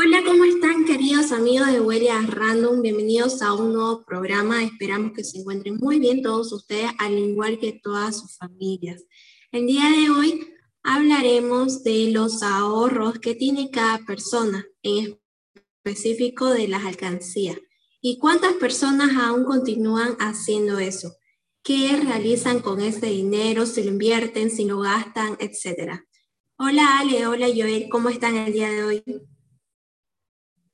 Hola, ¿cómo están queridos amigos de Huellas Random? Bienvenidos a un nuevo programa. Esperamos que se encuentren muy bien todos ustedes, al igual que todas sus familias. El día de hoy hablaremos de los ahorros que tiene cada persona, en específico de las alcancías. ¿Y cuántas personas aún continúan haciendo eso? ¿Qué realizan con ese dinero? ¿Si lo invierten? ¿Si lo gastan? Etcétera. Hola Ale, hola Joel, ¿cómo están el día de hoy?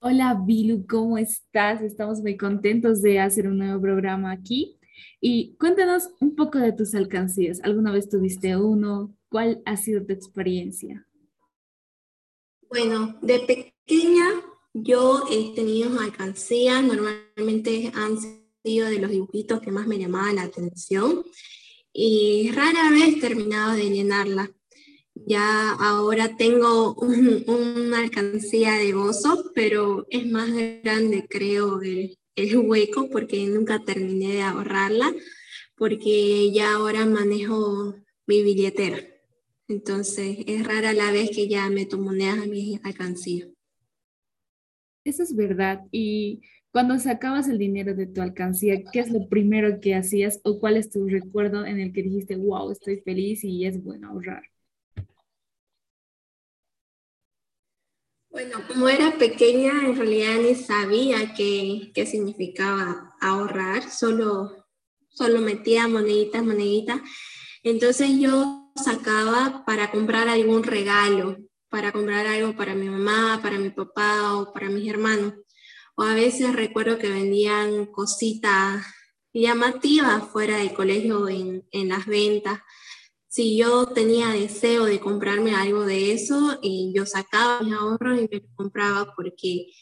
Hola Bilu, ¿cómo estás? Estamos muy contentos de hacer un nuevo programa aquí. Y cuéntanos un poco de tus alcancías. ¿Alguna vez tuviste uno? ¿Cuál ha sido tu experiencia? Bueno, de pequeña yo he tenido alcancías, normalmente han sido de los dibujitos que más me llamaban la atención y rara vez terminado de llenarla. Ya ahora tengo una alcancía de gozo, pero es más grande, creo, el, hueco porque nunca terminé de ahorrarla, porque ya ahora manejo mi billetera. Entonces es rara la vez que ya meto monedas a mi alcancía. Eso es verdad. Y cuando sacabas el dinero de tu alcancía, ¿qué es lo primero que hacías o cuál es tu recuerdo en el que dijiste, wow, estoy feliz y es bueno ahorrar? Bueno, como era pequeña, en realidad ni sabía qué, qué significaba ahorrar, solo, solo metía moneditas, moneditas. Entonces yo sacaba para comprar algún regalo, para comprar algo para mi mamá, para mi papá o para mis hermanos. O a veces recuerdo que vendían cositas llamativas fuera del colegio en, en las ventas si yo tenía deseo de comprarme algo de eso, y yo sacaba mis ahorros y me lo compraba porque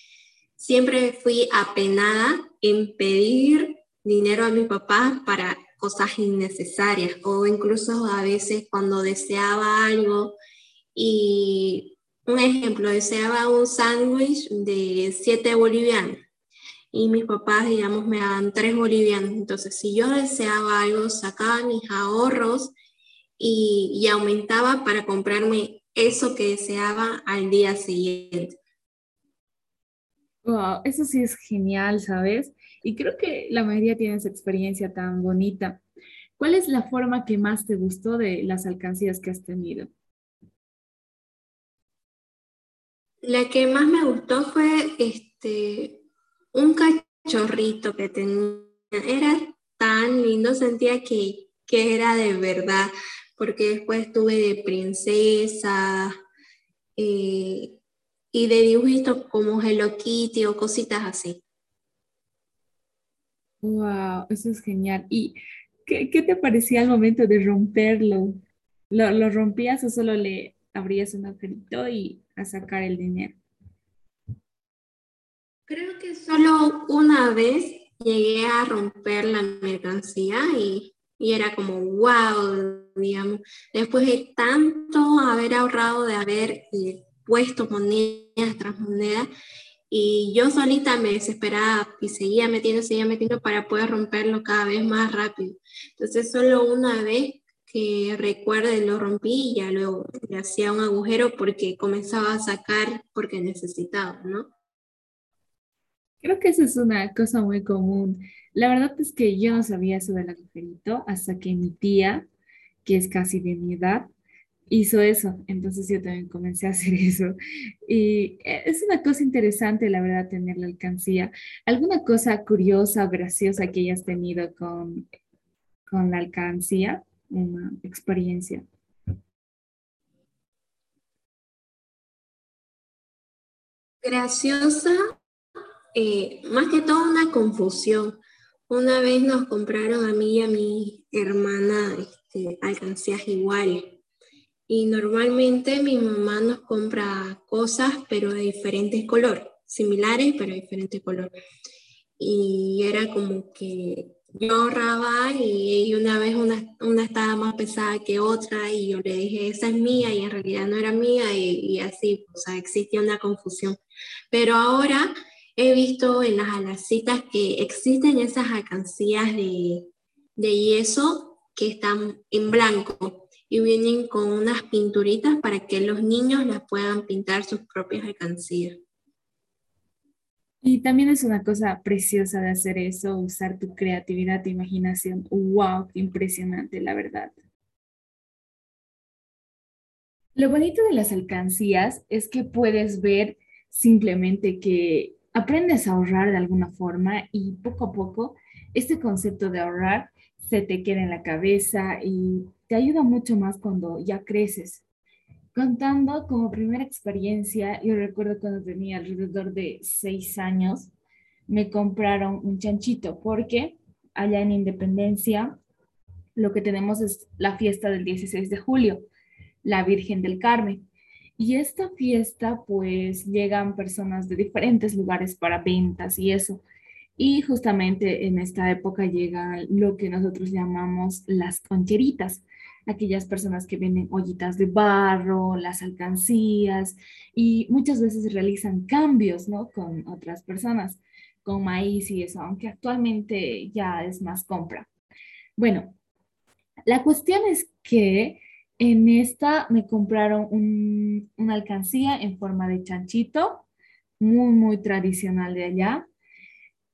siempre fui apenada en pedir dinero a mi papá para cosas innecesarias o incluso a veces cuando deseaba algo y un ejemplo, deseaba un sándwich de 7 bolivianos y mis papás, digamos, me daban 3 bolivianos. Entonces, si yo deseaba algo, sacaba mis ahorros y, aumentaba para comprarme eso que deseaba al día siguiente. Wow, eso sí es genial, ¿sabes? Y creo que la mayoría tiene esa experiencia tan bonita. ¿Cuál es la forma que más te gustó de las alcancías que has tenido? La que más me gustó fue este, un cachorrito que tenía. Era tan lindo, sentía que, que era de verdad porque después tuve de princesa eh, y de dibujitos como Hello Kitty o cositas así. Wow, eso es genial. ¿Y qué, te parecía al momento de romperlo? ¿Lo, rompías o solo le abrías un agujerito y a sacar el dinero? Creo que solo una vez llegué a romper la mercancía y y era como, wow, digamos, después de tanto haber ahorrado, de haber eh, puesto monedas tras monedas, y yo solita me desesperaba y seguía metiendo, seguía metiendo para poder romperlo cada vez más rápido. Entonces solo una vez que recuerde lo rompí y ya luego le hacía un agujero porque comenzaba a sacar porque necesitaba, ¿no? Creo que eso es una cosa muy común. La verdad es que yo no sabía eso del agujerito hasta que mi tía, que es casi de mi edad, hizo eso. Entonces yo también comencé a hacer eso. Y eh, es una cosa interesante, la verdad, tener la alcancía. ¿Alguna cosa curiosa graciosa que hayas tenido con, con la alcancía? Una experiencia. Graciosa, eh, más que todo una confusión. Una vez nos compraron a mí y a mi hermana este, alcancías iguales. Y normalmente mi mamá nos compra cosas, pero de diferentes colores, similares, pero de diferente color. Y era como que yo ahorraba y, una vez una, una, estaba más pesada que otra y yo le dije, esa es mía y en realidad no era mía y, y así, o sea, existía una confusión. Pero ahora he visto en las alacitas que existen esas alcancías de, yeso que están en blanco y vienen con unas pinturitas para que los niños las puedan pintar sus propias alcancías. Y también es una cosa preciosa de hacer eso, usar tu creatividad, tu imaginación. ¡Wow! Impresionante, la verdad. Lo bonito de las alcancías es que puedes ver simplemente que aprendes a ahorrar de alguna forma y poco a poco este concepto de ahorrar se te queda en la cabeza y te ayuda mucho más cuando ya creces. Contando como primera experiencia, yo recuerdo cuando tenía alrededor de seis años, me compraron un chanchito porque allá en Independencia lo que tenemos es la fiesta del 16 de julio, la Virgen del Carmen. Y esta fiesta, pues llegan personas de diferentes lugares para ventas y eso. Y justamente en esta época llegan lo que nosotros llamamos las concheritas, aquellas personas que venden ollitas de barro, las alcancías y muchas veces realizan cambios, ¿no? Con otras personas, con maíz y eso, aunque actualmente ya es más compra. Bueno, la cuestión es que en esta me compraron una alcancía en forma de chanchito, muy, muy tradicional de allá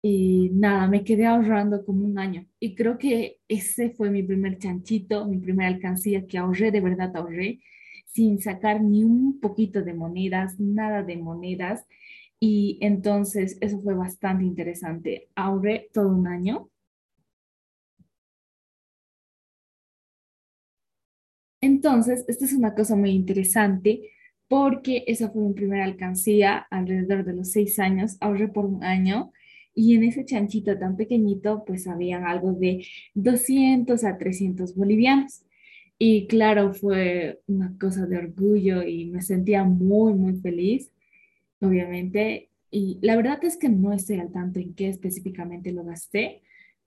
y nada, me quedé ahorrando como un año. Y creo que ese fue mi primer chanchito, mi primera alcancía que ahorré, de verdad ahorré, sin sacar ni un poquito de monedas, nada de monedas. Y entonces eso fue bastante interesante. Ahorré todo un año. Entonces, esta es una cosa muy interesante porque esa fue mi primera alcancía alrededor de los seis años. Ahorré por un año y en ese chanchito tan pequeñito, pues habían algo de 200 a 300 bolivianos. Y claro, fue una cosa de orgullo y me sentía muy, muy feliz, obviamente. Y la verdad es que no estoy al tanto en qué específicamente lo gasté,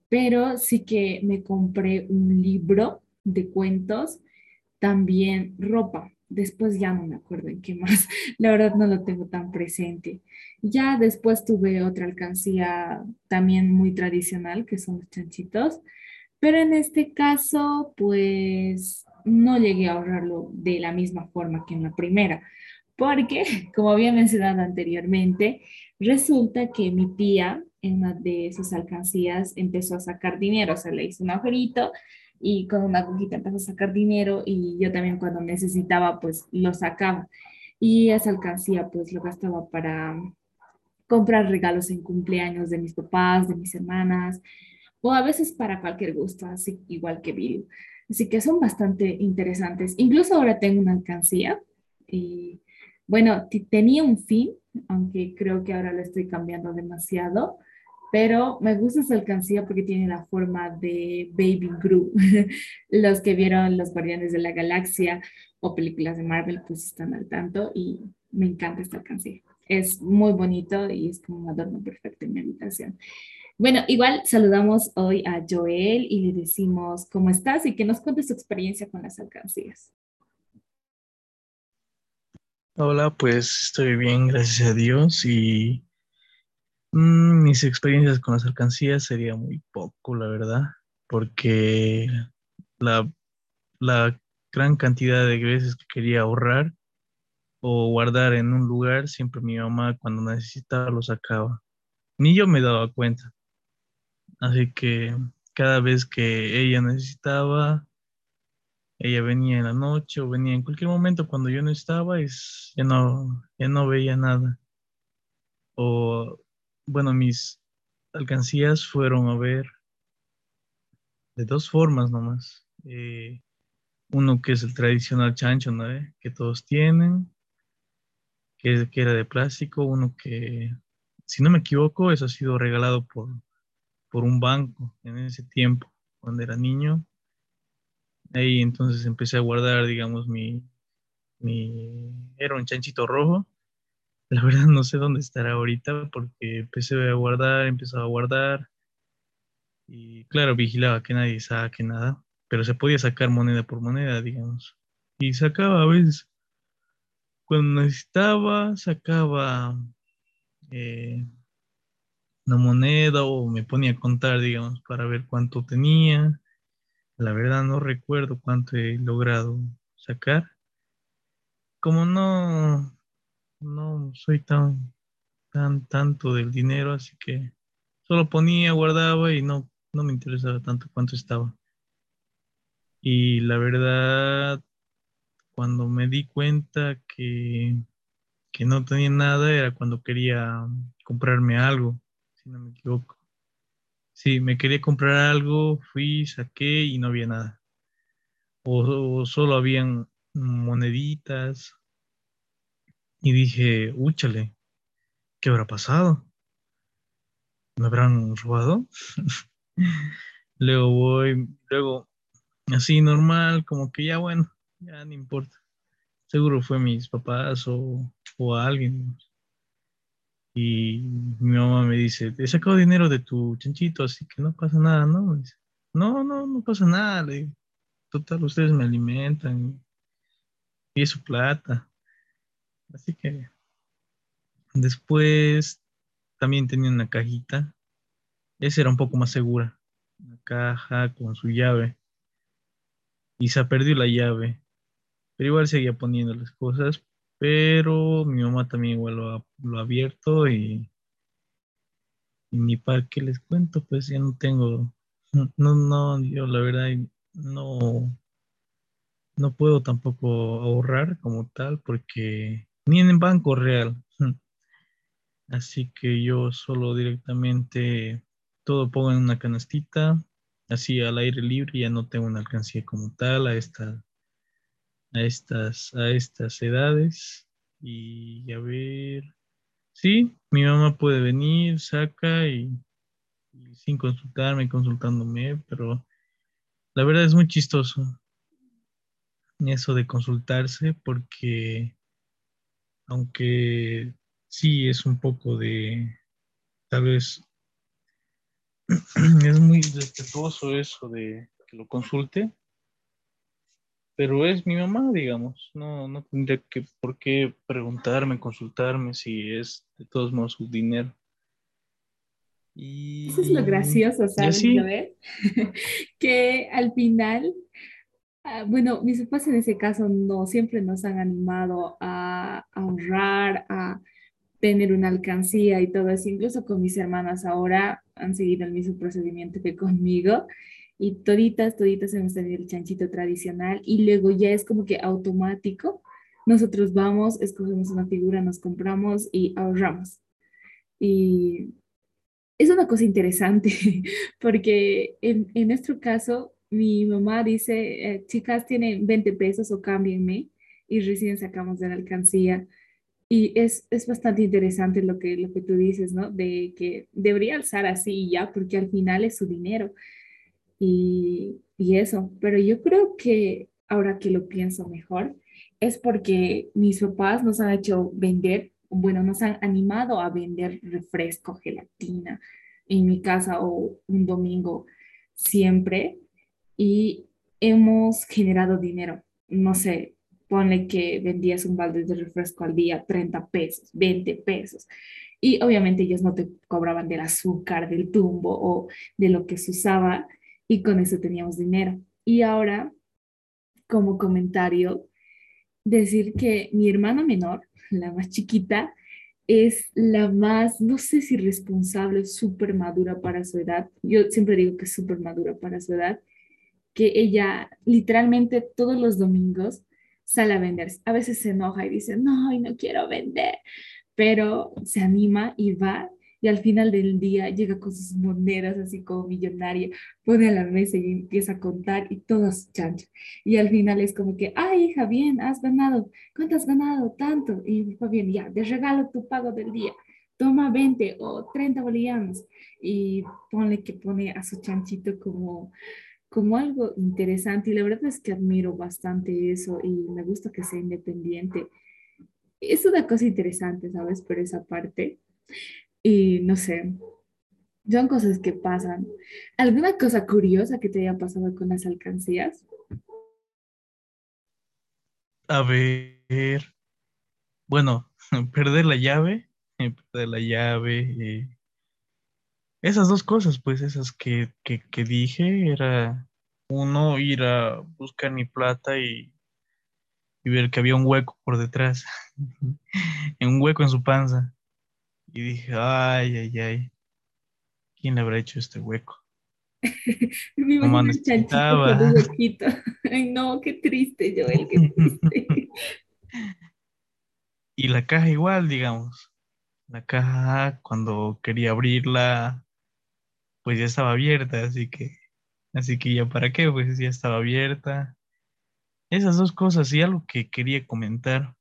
pero sí que me compré un libro de cuentos, también ropa. Después ya no me acuerdo en qué más. La verdad no lo tengo tan presente. Ya después tuve otra alcancía también muy tradicional, que son los chanchitos. Pero en este caso, pues no llegué a ahorrarlo de la misma forma que en la primera. Porque, como había mencionado anteriormente, resulta que mi tía en una de sus alcancías empezó a sacar dinero, o sea, le hizo un agujerito y con una agujita empezó a sacar dinero y yo también cuando necesitaba pues lo sacaba y esa alcancía pues lo gastaba para comprar regalos en cumpleaños de mis papás, de mis hermanas o a veces para cualquier gusto, así igual que Bill. Así que son bastante interesantes. Incluso ahora tengo una alcancía y bueno, tenía un fin, aunque creo que ahora lo estoy cambiando demasiado pero me gusta esa alcancía porque tiene la forma de Baby Groot. los que vieron Los Guardianes de la Galaxia o películas de Marvel, pues están al tanto y me encanta esta alcancía. Es muy bonito y es como un adorno perfecto en mi habitación. Bueno, igual saludamos hoy a Joel y le decimos cómo estás y que nos cuente su experiencia con las alcancías. Hola, pues estoy bien, gracias a Dios y Mm, mis experiencias con las alcancías sería muy poco, la verdad, porque la, la gran cantidad de veces que quería ahorrar o guardar en un lugar, siempre mi mamá cuando necesitaba lo sacaba. Ni yo me daba cuenta. Así que cada vez que ella necesitaba, ella venía en la noche o venía en cualquier momento cuando yo no estaba, es, ya, no, no veía nada. O bueno, mis alcancías fueron a ver de dos formas nomás. Eh, uno que es el tradicional chancho, ¿no? Que todos tienen, que, que, era de plástico. Uno que, si no me equivoco, eso ha sido regalado por, por un banco en ese tiempo, cuando era niño. Ahí entonces empecé a guardar, digamos, mi, mi, era un chanchito rojo la verdad no sé dónde estará ahorita porque empecé a guardar, empezó a guardar y claro, vigilaba que nadie saque nada, pero se podía sacar moneda por moneda, digamos. Y sacaba a veces, cuando necesitaba, sacaba eh, una moneda o me ponía a contar, digamos, para ver cuánto tenía. La verdad no recuerdo cuánto he logrado sacar. Como no, no soy tan tan, tanto del dinero, así que solo ponía, guardaba y no, no me interesaba tanto cuánto estaba. Y la verdad, cuando me di cuenta que, que no tenía nada, era cuando quería comprarme algo, si no me equivoco. Sí, me quería comprar algo, fui, saqué y no había nada. O, solo habían moneditas. Y dije, úchale, ¿qué habrá pasado? ¿Me habrán robado? luego voy, luego así normal, como que ya bueno, ya no importa. Seguro fue mis papás o, o alguien. Y mi mamá me dice, he sacado dinero de tu chanchito, así que no pasa nada, ¿no? No, no, no pasa nada. Le total, ustedes me alimentan y es su plata. Así que después también tenía una cajita. Esa era un poco más segura. Una caja con su llave. Y se perdió la llave. Pero igual seguía poniendo las cosas pero mi mamá también igual lo ha, lo ha abierto y, y ni para qué les cuento, pues ya no tengo, no, no, yo la verdad no, no puedo tampoco ahorrar como tal porque ni en banco real. Así que yo solo directamente todo pongo en una canastita, así al aire libre, ya no tengo una alcancía como tal a esta a estas, a estas edades. Y a ver, sí, mi mamá puede venir, saca y, sin consultarme, consultándome, pero la verdad es muy chistoso eso de consultarse porque aunque sí es un poco de, tal vez, es muy respetuoso eso de que lo consulte, pero es mi mamá, digamos. No, no tendría que por qué preguntarme, consultarme si es de todos modos su dinero. Y... Eso es lo gracioso, ¿sabes? que al final, bueno, mis papás en ese caso no siempre nos han animado a, ahorrar, a tener una alcancía y todo eso. Incluso con mis hermanas ahora han seguido el mismo procedimiento que conmigo y toditas, toditas hemos tenido el chanchito tradicional y luego ya es como que automático. Nosotros vamos, escogemos una figura, nos compramos y ahorramos. Y es una cosa interesante porque en, en nuestro caso, mi mamá dice, eh, chicas, tienen 20 pesos o cámbienme y recién sacamos de la alcancía. Y es, es, bastante interesante lo que, lo que tú dices, ¿no? De que debería alzar así y ya, porque al final es su dinero y, y eso. Pero yo creo que ahora que lo pienso mejor, es porque mis papás nos han hecho vender, bueno, nos han animado a vender refresco, gelatina en mi casa o un domingo siempre y hemos generado dinero. No sé, pone que vendías un balde de refresco al día, 30 pesos, 20 pesos. Y obviamente ellos no te cobraban del azúcar, del tumbo o de lo que se usaba y con eso teníamos dinero. Y ahora, como comentario, decir que mi hermana menor, la más chiquita, es la más, no sé si responsable, súper madura para su edad. Yo siempre digo que es súper madura para su edad, que ella literalmente todos los domingos sale a vender. A veces se enoja y dice, no, no quiero vender, pero se anima y va y al final del día llega con sus monedas así como millonaria, pone a la mesa y empieza a contar y todos chancho. Y al final es como que, ay hija, bien, has ganado, ¿cuánto has ganado? Tanto. Y va bien, ya, de regalo tu pago del día. Toma 20 o 30 bolivianos y pone que pone a su chanchito como, como algo interesante. Y la verdad es que admiro bastante eso y me gusta que sea independiente. Es una cosa interesante, ¿sabes? Por esa parte. Y no sé, son cosas que pasan. ¿Alguna cosa curiosa que te haya pasado con las alcancías? A ver, bueno, perder la llave, perder la llave, eh, esas dos cosas, pues esas que, que, que, dije, era uno ir a buscar mi plata y, y ver que había un hueco por detrás, un hueco en su panza Y dije, ay, ay, ay, ¿quién le habrá hecho este hueco? Me el chanchito con un huequito. Ay, no, qué triste, Joel, qué triste. y la caja igual, digamos. La caja, cuando quería abrirla, pues ya estaba abierta, así que, así que ya para qué, pues ya estaba abierta. Esas dos cosas y algo que quería comentar,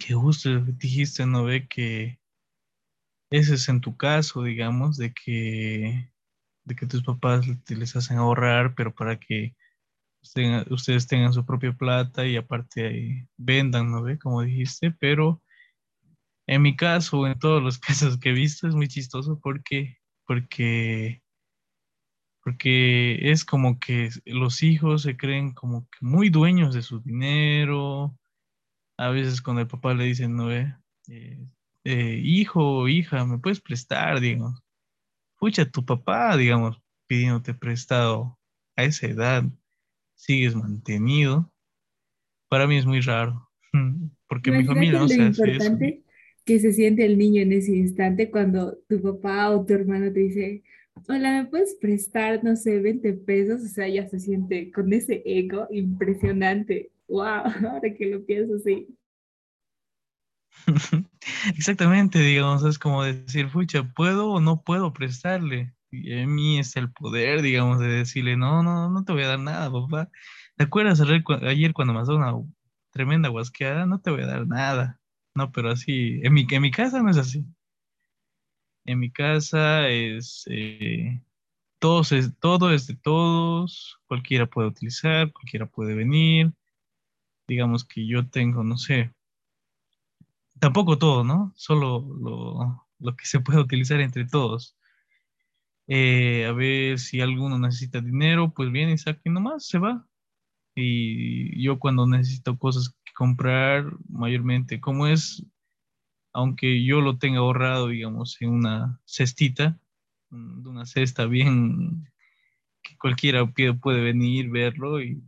que justo dijiste, ¿no ve? Que ese es en tu caso, digamos, de que, de que tus papás les hacen ahorrar, pero para que ustedes tengan su propia plata y aparte vendan, ¿no ve? Como dijiste, pero en mi caso, en todos los casos que he visto, es muy chistoso porque porque, porque es como que los hijos se creen como que muy dueños de su dinero. A veces cuando el papá le dice, no, eh, eh, hijo o hija, ¿me puedes prestar? Digamos, pucha, tu papá, digamos, pidiéndote prestado a esa edad, sigues mantenido. Para mí es muy raro, porque mi familia no se hace eso que se siente el niño en ese instante cuando tu papá o tu hermano te dice, hola, ¿me puedes prestar, no sé, 20 pesos? O sea, ya se siente con ese ego impresionante. ¡Wow! Ahora que lo pienso, sí. Exactamente, digamos, es como decir, fucha, ¿puedo o no puedo prestarle? Y en mí es el poder, digamos, de decirle, no, no, no te voy a dar nada, papá. ¿Te acuerdas ayer cuando me has una tremenda guasqueada? No te voy a dar nada. No, pero así, en mi, en mi casa no es así. En mi casa es, eh, todos es, todo es de todos, cualquiera puede utilizar, cualquiera puede venir. Digamos que yo tengo, no sé, tampoco todo, ¿no? Solo lo, que se puede utilizar entre todos. Eh, a ver si alguno necesita dinero, pues viene y y nomás se va. Y yo cuando necesito cosas comprar mayormente, como es, aunque yo lo tenga ahorrado, digamos, en una cestita, mm, una cesta bien que cualquiera puede venir, verlo y,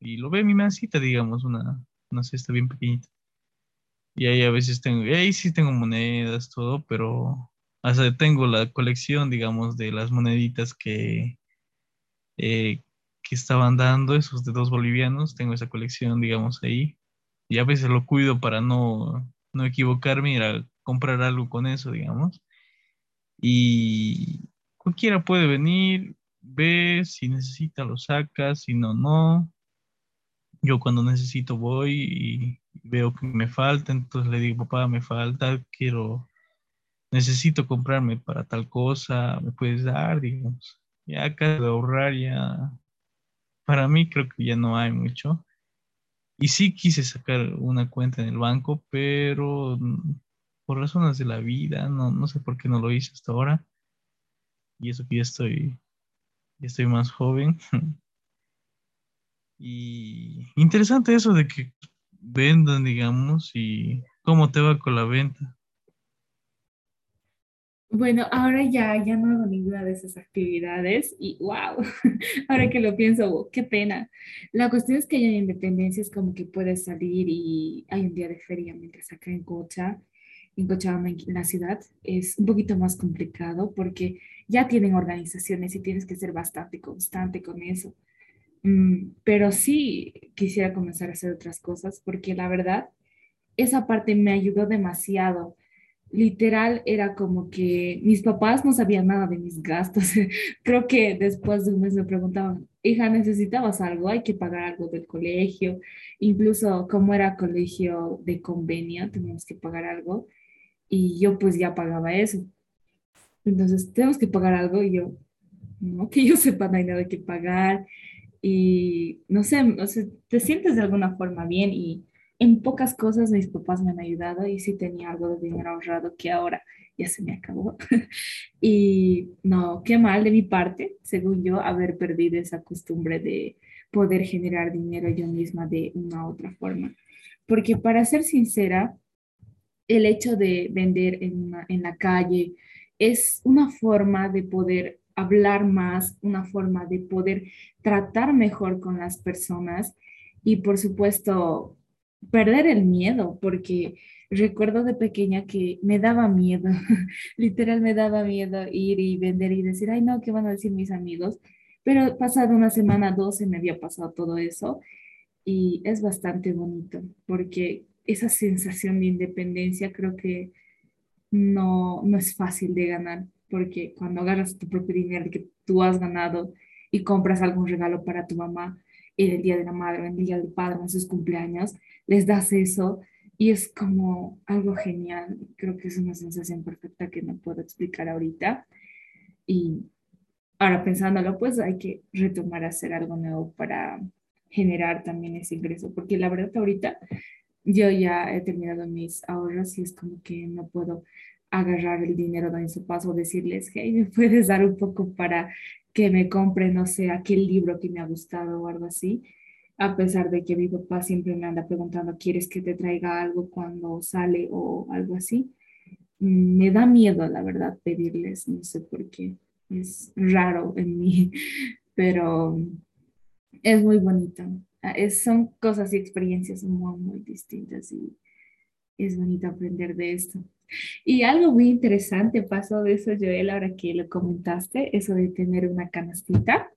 y lo ve en mi mesita, digamos, una, una cesta bien pequeñita. Y ahí a veces tengo, ahí sí tengo monedas, todo, pero hasta tengo la colección, digamos, de las moneditas que, eh, que estaban dando, esos de dos bolivianos, tengo esa colección, digamos, ahí. Y a veces lo cuido para no, no equivocarme ir a comprar algo con eso, digamos. Y cualquiera puede venir, ve, si necesita lo saca, si no, no. Yo cuando necesito voy y veo que me falta, entonces le digo, papá, me falta, quiero, necesito comprarme para tal cosa, me puedes dar, digamos. Ya acá de ahorrar ya para mí creo que ya no hay mucho. Y sí quise sacar una cuenta en el banco, pero por razones de la vida, no, no sé por qué no lo hice hasta ahora. Y eso que ya estoy, ya estoy más joven. y interesante eso de que vendan, digamos, y cómo te va con la venta. Bueno, ahora ya, ya no hago ninguna de esas actividades y wow, ahora que lo pienso, qué pena. La cuestión es que en Independencia es como que puedes salir y hay un día de feria, mientras acá en Cocha, en Cochabamba, en la ciudad, es un poquito más complicado porque ya tienen organizaciones y tienes que ser bastante constante con eso. Mm, pero sí quisiera comenzar a hacer otras cosas porque la verdad, esa parte me ayudó demasiado literal era como que mis papás no sabían nada de mis gastos. Creo que después de un mes me preguntaban, hija, ¿necesitabas algo? Hay que pagar algo del colegio. Incluso como era colegio de convenio, teníamos que pagar algo. Y yo pues ya pagaba eso. Entonces, tenemos que pagar algo y yo, no, que yo sepa, no hay nada que pagar. Y no sé, o sea, te sientes de alguna forma bien y en pocas cosas mis papás me han ayudado y sí tenía algo de dinero ahorrado que ahora ya se me acabó. y no, qué mal de mi parte, según yo, haber perdido esa costumbre de poder generar dinero yo misma de una u otra forma. Porque para ser sincera, el hecho de vender en, en la calle es una forma de poder hablar más, una forma de poder tratar mejor con las personas y por supuesto perder el miedo, porque recuerdo de pequeña que me daba miedo, literal me daba miedo ir y vender y decir, ay no, ¿qué van a decir mis amigos? Pero pasado una semana, dos, se me había pasado todo eso y es bastante bonito porque esa sensación de independencia creo que no, no es fácil de ganar porque cuando agarras tu propio dinero que tú has ganado y compras algún regalo para tu mamá en el día de la madre, en el día del padre, en sus cumpleaños, les das eso y es como algo genial. Creo que es una sensación perfecta que no puedo explicar ahorita. Y ahora pensándolo, pues hay que retomar a hacer algo nuevo para generar también ese ingreso, porque la verdad ahorita yo ya he terminado mis ahorros y es como que no puedo agarrar el dinero de su paso, decirles, hey, ¿me puedes dar un poco para que me compre, no sé, aquel libro que me ha gustado o algo así? A pesar de que mi papá siempre me anda preguntando, ¿quieres que te traiga algo cuando sale o algo así? Mm, me da miedo, la verdad, pedirles, no sé por qué, es raro en mí, pero es muy bonito. Ah, es, son cosas y experiencias muy, muy distintas y es bonito aprender de esto. Y algo muy interesante pasó de eso, Joel, ahora que lo comentaste, eso de tener una canastita.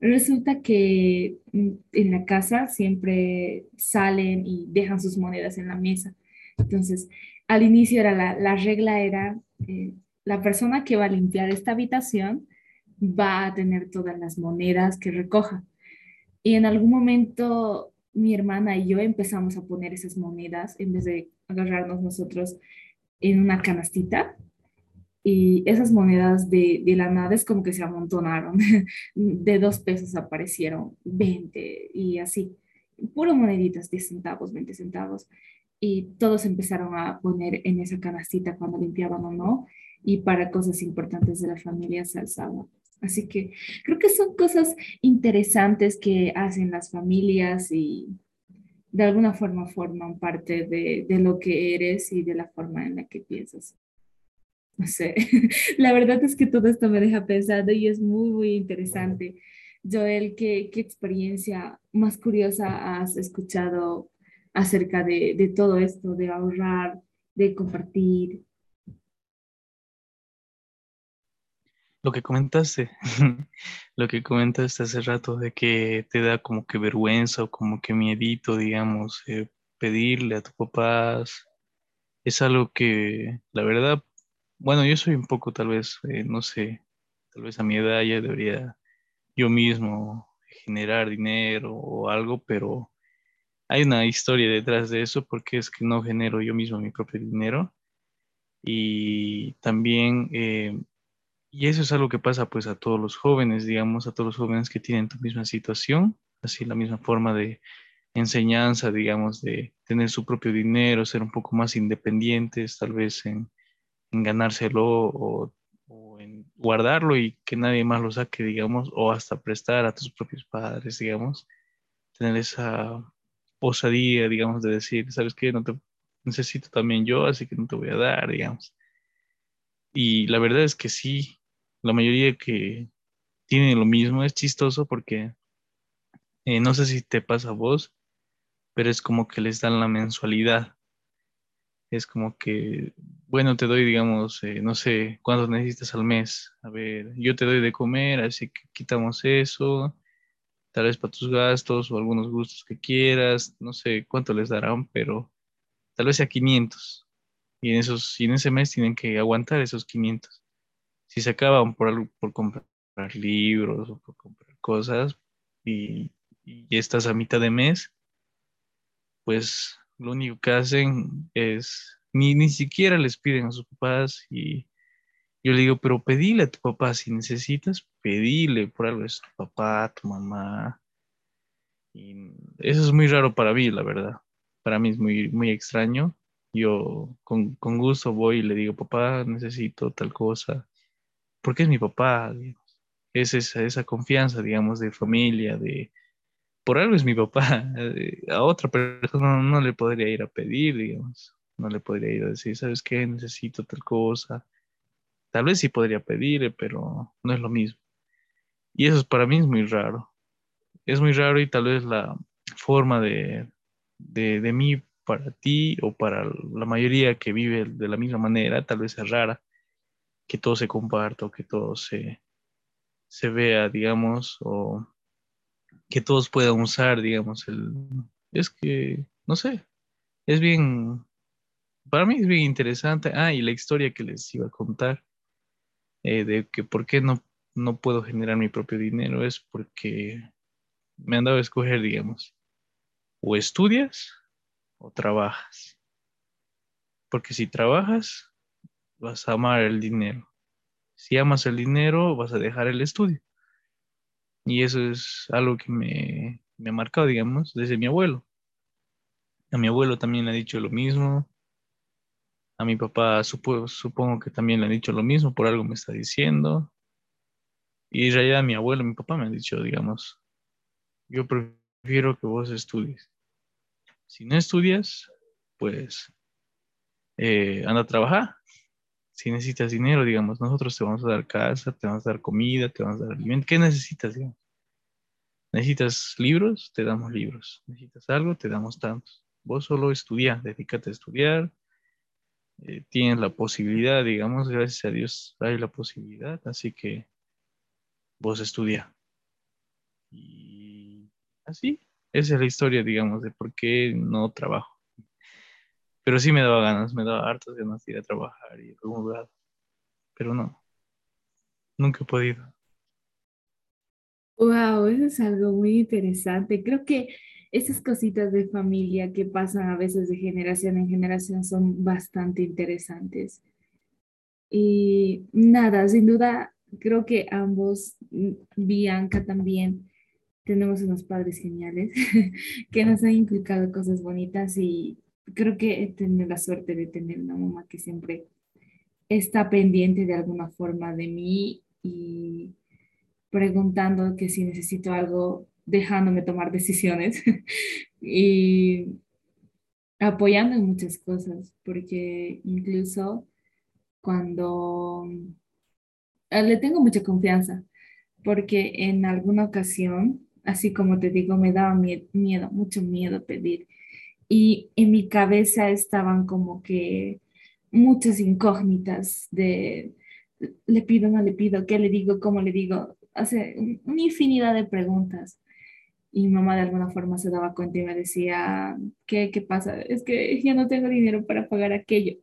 Resulta que mm, en la casa siempre salen y dejan sus monedas en la mesa. Entonces, al inicio era la, la regla era, eh, la persona que va a limpiar esta habitación va a tener todas las monedas que recoja. Y en algún momento mi hermana y yo empezamos a poner esas monedas en vez de agarrarnos nosotros en una canastita y esas monedas de, de, la nada es como que se amontonaron. De dos pesos aparecieron 20 y así. Puro moneditas, 10 centavos, 20 centavos. Y todos empezaron a poner en esa canastita cuando limpiaban o no. Y para cosas importantes de la familia se alzaba. Así que creo que son cosas interesantes que hacen las familias y de alguna forma forman parte de, de, lo que eres y de la forma en la que piensas. No sé, la verdad es que todo esto me deja pensando y es muy, muy interesante. Joel, ¿qué, qué experiencia más curiosa has escuchado acerca de, de todo esto, de ahorrar, de compartir? Lo que comentaste, lo que comentaste hace rato de que te da como que vergüenza o como que miedito, digamos, eh, pedirle a tus papás, es algo que, la verdad, bueno, yo soy un poco tal vez, eh, no sé, tal vez a mi edad ya debería yo mismo generar dinero o algo, pero hay una historia detrás de eso porque es que no genero yo mismo mi propio dinero. Y también eh, y eso es algo que pasa pues a todos los jóvenes, digamos, a todos los jóvenes que tienen tu misma situación, así la misma forma de enseñanza, digamos, de tener su propio dinero, ser un poco más independientes, tal vez en, ganárselo o, en guardarlo y que nadie más lo saque, digamos, o hasta prestar a tus propios padres, digamos, tener esa osadía, digamos, de decir, ¿sabes qué? No te necesito también yo, así que no te voy a dar, digamos. Y la verdad es que sí, la mayoría que tienen lo mismo es chistoso porque eh, no sé si te pasa a vos, pero es como que les dan la mensualidad. Es como que, bueno, te doy, digamos, eh, no sé, cuánto necesitas al mes. A ver, yo te doy de comer, así que quitamos eso, tal vez para tus gastos o algunos gustos que quieras, no sé cuánto les darán, pero tal vez sea 500. Y en, esos, y en ese mes tienen que aguantar esos 500 si se acaban por, por comprar libros o por comprar cosas y, y estás a mitad de mes, pues lo único que hacen es, ni, ni siquiera les piden a sus papás y yo le digo, pero pedile a tu papá, si necesitas, pedile por algo es tu papá, tu mamá. Eso es muy raro para mí, la verdad. Para mí es muy, muy extraño. Yo con, con gusto voy y le digo, papá, necesito tal cosa porque es mi papá, Es esa, esa confianza, digamos, de familia, de... Por algo es mi papá. Eh, a otra persona no, le podría ir a pedir, digamos. No le podría ir a decir, ¿sabes qué? Necesito tal cosa. Tal vez sí podría pedirle, pero no es lo mismo. Y eso para mí es muy raro. Es muy raro y tal vez la forma de, de, de mí para ti o para la mayoría que vive de la misma manera, tal vez es rara, que todo se comparta o que todo se, se vea, digamos, o que todos puedan usar, digamos, el... Es que, no sé, es bien, para mí es bien interesante. Ah, y la historia que les iba a contar, eh, de que por qué no, no puedo generar mi propio dinero, es porque me han dado a escoger, digamos, o estudias o trabajas. Porque si trabajas, vas a amar el dinero. Si amas el dinero, vas a dejar el estudio. Y eso es algo que me, me ha marcado, digamos, desde mi abuelo. A mi abuelo también le ha dicho lo mismo. A mi papá supongo que también le han dicho lo mismo, por algo me está diciendo. Y en mi abuelo mi papá me han dicho, digamos, yo prefiero que vos estudies. Si no estudias, pues eh, anda a trabajar. Si necesitas dinero, digamos, nosotros te vamos a dar casa, te vamos a dar comida, te vamos a dar alimento. ¿Qué necesitas? ¿Necesitas libros? Te damos libros. ¿Necesitas algo? Te damos tantos. Vos solo estudia, dedícate a estudiar. Eh, tienes la posibilidad, digamos, gracias a Dios hay la posibilidad, así que vos estudia. Y así, esa es la historia, digamos, de por qué no trabajo. Pero sí me daba ganas, me daba hartas ganas de ir a trabajar y algún lugar. Pero no, nunca he podido. Wow, eso es algo muy interesante. Creo que esas cositas de familia que pasan a veces de generación en generación son bastante interesantes. Y nada, sin duda, creo que ambos, mm, Bianca también, tenemos unos padres geniales que nos han inculcado cosas bonitas y creo que he tenido la suerte de tener una mamá que siempre está pendiente de alguna forma de mí y preguntando que si necesito algo, dejándome tomar decisiones y apoyando en muchas cosas, porque incluso cuando eh, le tengo mucha confianza, porque en alguna ocasión así como te digo, me daba miedo, mucho miedo pedir. Y en mi cabeza estaban como que muchas incógnitas de, le pido, no le pido, qué le digo, cómo le digo, hace una infinidad de preguntas. Y mi mamá de alguna forma se daba cuenta y me decía, ¿qué, qué pasa? Es que ya no tengo dinero para pagar aquello.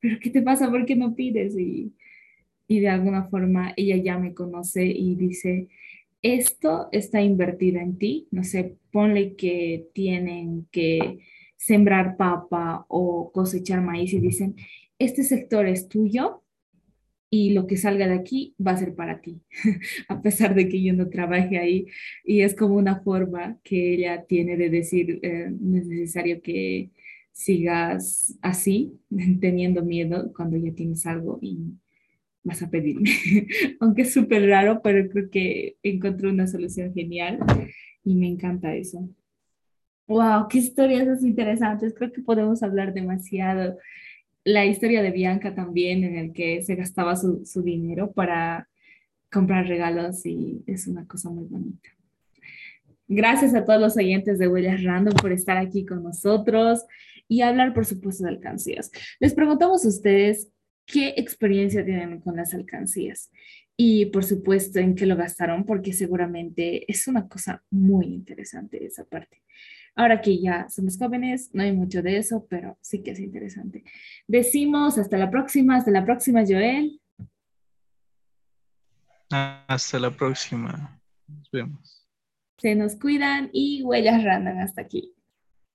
¿Pero qué te pasa? ¿Por qué no pides? Y, y de alguna forma ella ya me conoce y dice, esto está invertido en ti, no sé, ponle que tienen que sembrar papa o cosechar maíz y dicen, este sector es tuyo y lo que salga de aquí va a ser para ti, a pesar de que yo no trabaje ahí. Y es como una forma que ella tiene de decir, eh, no es necesario que sigas así, teniendo miedo cuando ya tienes algo y vas a pedirme. Aunque es súper raro, pero creo que encontré una solución genial y me encanta eso. ¡Wow! ¡Qué historias interesantes! Creo que podemos hablar demasiado. La historia de Bianca también, en el que se gastaba su, dinero para comprar regalos y es una cosa muy bonita. Gracias a todos los oyentes de Huellas Random por estar aquí con nosotros y hablar, por supuesto, de alcancías. Les preguntamos a ustedes qué experiencia tienen con las alcancías y por supuesto en qué lo gastaron, porque seguramente es una cosa muy interesante esa parte. Ahora que ya somos jóvenes, no hay mucho de eso, pero sí que es interesante. Decimos hasta la próxima, hasta la próxima, Joel. Hasta la próxima. Nos vemos. Se nos cuidan y huellas random hasta aquí.